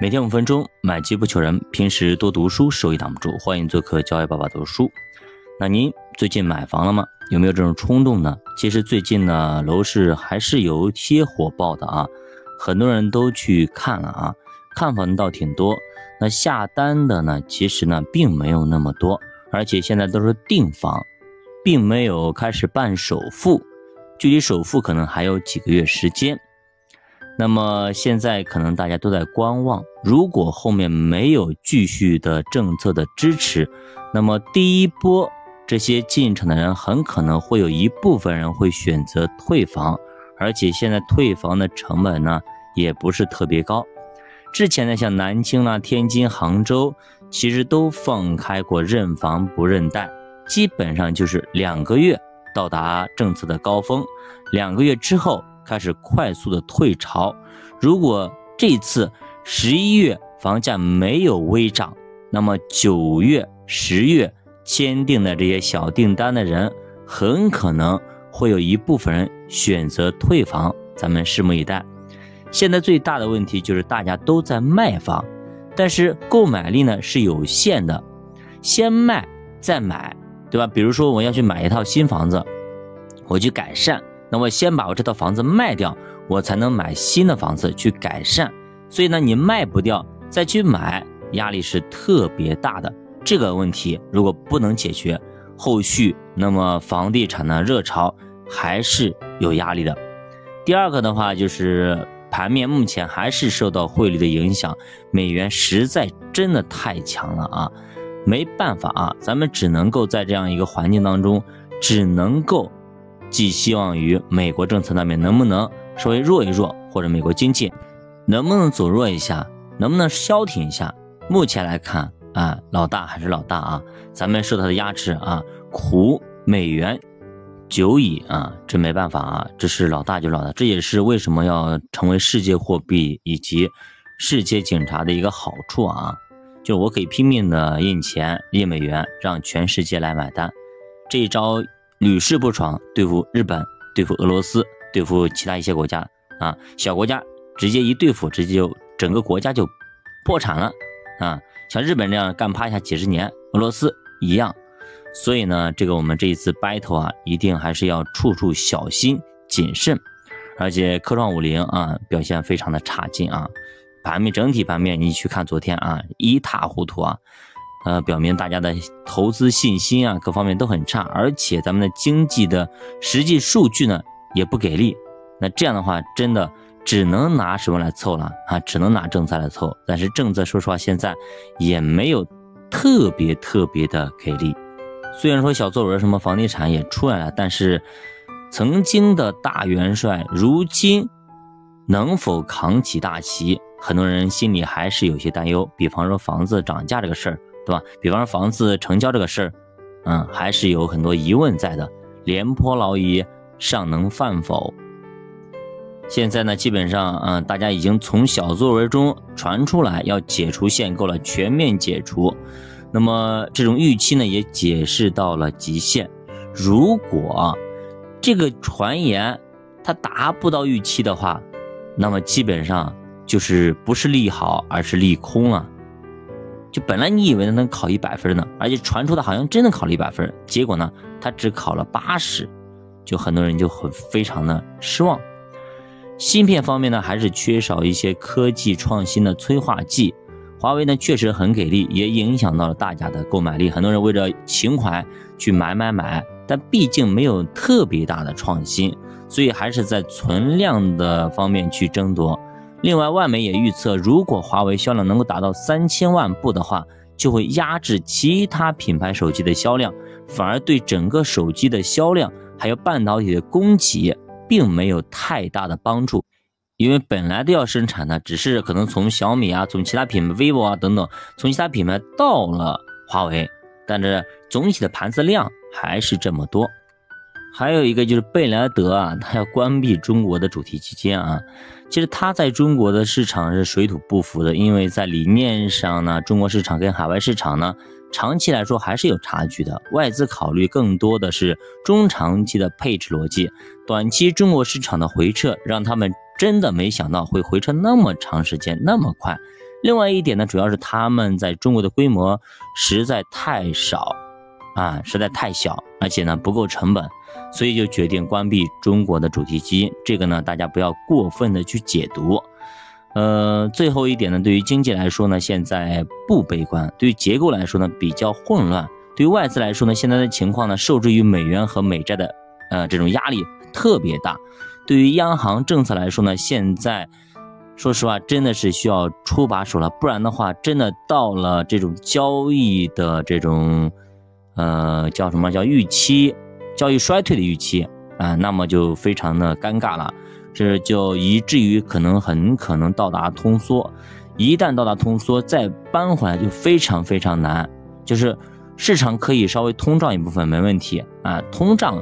每天五分钟，买机不求人。平时多读书，收益挡不住。欢迎做客教育爸爸读书。那您最近买房了吗？有没有这种冲动呢？其实最近呢，楼市还是有些火爆的啊，很多人都去看了啊，看房倒挺多。那下单的呢，其实呢并没有那么多，而且现在都是订房，并没有开始办首付，距离首付可能还有几个月时间。那么现在可能大家都在观望，如果后面没有继续的政策的支持，那么第一波这些进场的人很可能会有一部分人会选择退房，而且现在退房的成本呢也不是特别高。之前呢像南京啦、天津、杭州，其实都放开过认房不认贷，基本上就是两个月到达政策的高峰，两个月之后。开始快速的退潮，如果这次十一月房价没有微涨，那么九月、十月签订的这些小订单的人，很可能会有一部分人选择退房，咱们拭目以待。现在最大的问题就是大家都在卖房，但是购买力呢是有限的，先卖再买，对吧？比如说我要去买一套新房子，我去改善。那么先把我这套房子卖掉，我才能买新的房子去改善。所以呢，你卖不掉再去买，压力是特别大的。这个问题如果不能解决，后续那么房地产的热潮还是有压力的。第二个的话就是盘面目前还是受到汇率的影响，美元实在真的太强了啊，没办法啊，咱们只能够在这样一个环境当中，只能够。寄希望于美国政策那边能不能稍微弱一弱，或者美国经济能不能走弱一下，能不能消停一下？目前来看啊，老大还是老大啊，咱们受他的压制啊，苦美元久矣啊，这没办法啊，这是老大就老大，这也是为什么要成为世界货币以及世界警察的一个好处啊，就我可以拼命的印钱印美元，让全世界来买单，这一招。屡试不爽，对付日本，对付俄罗斯，对付其他一些国家啊，小国家直接一对付，直接就整个国家就破产了啊！像日本这样干趴下几十年，俄罗斯一样。所以呢，这个我们这一次 battle 啊，一定还是要处处小心谨慎。而且科创五零啊，表现非常的差劲啊，盘面整体盘面你去看昨天啊，一塌糊涂啊。呃，表明大家的投资信心啊，各方面都很差，而且咱们的经济的实际数据呢也不给力。那这样的话，真的只能拿什么来凑了啊？只能拿政策来凑。但是政策说实话，现在也没有特别特别的给力。虽然说小作文什么房地产也出来了，但是曾经的大元帅，如今能否扛起大旗？很多人心里还是有些担忧。比方说房子涨价这个事儿。对吧？比方说房子成交这个事儿，嗯，还是有很多疑问在的。廉颇老矣，尚能饭否？现在呢，基本上，嗯，大家已经从小作文中传出来要解除限购了，全面解除。那么这种预期呢，也解释到了极限。如果这个传言它达不到预期的话，那么基本上就是不是利好，而是利空啊。就本来你以为他能考一百分呢，而且传出他好像真的考了一百分，结果呢，他只考了八十，就很多人就很非常的失望。芯片方面呢，还是缺少一些科技创新的催化剂。华为呢确实很给力，也影响到了大家的购买力，很多人为了情怀去买买买，但毕竟没有特别大的创新，所以还是在存量的方面去争夺。另外，外媒也预测，如果华为销量能够达到三千万部的话，就会压制其他品牌手机的销量，反而对整个手机的销量还有半导体的供给并没有太大的帮助。因为本来都要生产的，只是可能从小米啊，从其他品牌 vivo 啊等等，从其他品牌到了华为，但是总体的盘子量还是这么多。还有一个就是贝莱德啊，它要关闭中国的主题基金啊。其实它在中国的市场是水土不服的，因为在理念上呢，中国市场跟海外市场呢，长期来说还是有差距的。外资考虑更多的是中长期的配置逻辑，短期中国市场的回撤让他们真的没想到会回撤那么长时间那么快。另外一点呢，主要是他们在中国的规模实在太少，啊，实在太小，而且呢不够成本，所以就决定关闭中国的主题基金。这个呢，大家不要过分的去解读。呃，最后一点呢，对于经济来说呢，现在不悲观；对于结构来说呢，比较混乱；对于外资来说呢，现在的情况呢，受制于美元和美债的呃这种压力特别大；对于央行政策来说呢，现在。说实话，真的是需要出把手了，不然的话，真的到了这种交易的这种，呃，叫什么叫预期，交易衰退的预期啊，那么就非常的尴尬了，这就以至于可能很可能到达通缩，一旦到达通缩，再扳回来就非常非常难，就是市场可以稍微通胀一部分没问题啊，通胀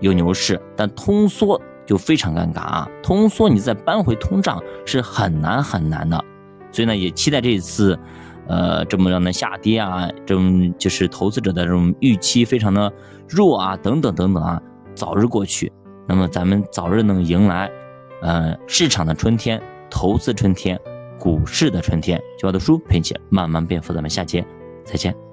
有牛市，但通缩。就非常尴尬啊！通缩你再扳回通胀是很难很难的，所以呢，也期待这一次，呃，这么样的下跌啊，这种就是投资者的这种预期非常的弱啊，等等等等啊，早日过去，那么咱们早日能迎来，呃，市场的春天，投资春天，股市的春天。小的书陪你慢慢变富，咱们下节再见。